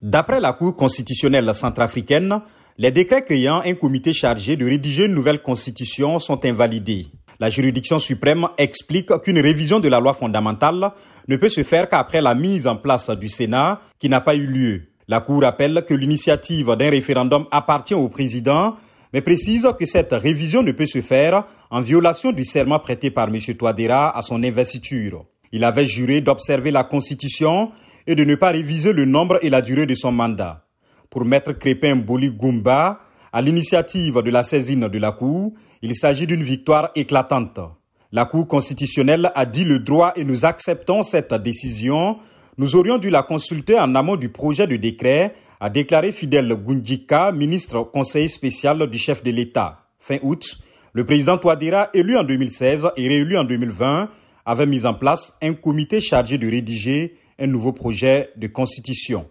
D'après la Cour constitutionnelle centrafricaine, les décrets créant un comité chargé de rédiger une nouvelle constitution sont invalidés. La juridiction suprême explique qu'une révision de la loi fondamentale ne peut se faire qu'après la mise en place du Sénat qui n'a pas eu lieu. La Cour rappelle que l'initiative d'un référendum appartient au président, mais précise que cette révision ne peut se faire en violation du serment prêté par M. Touadéra à son investiture. Il avait juré d'observer la Constitution et de ne pas réviser le nombre et la durée de son mandat. Pour Maître Crépin Boli Goumba, à l'initiative de la saisine de la Cour, il s'agit d'une victoire éclatante. La Cour constitutionnelle a dit le droit et nous acceptons cette décision. Nous aurions dû la consulter en amont du projet de décret, a déclaré Fidel Gundjika, ministre conseiller spécial du chef de l'État. Fin août, le président Touadéra, élu en 2016 et réélu en 2020, avait mis en place un comité chargé de rédiger un nouveau projet de constitution.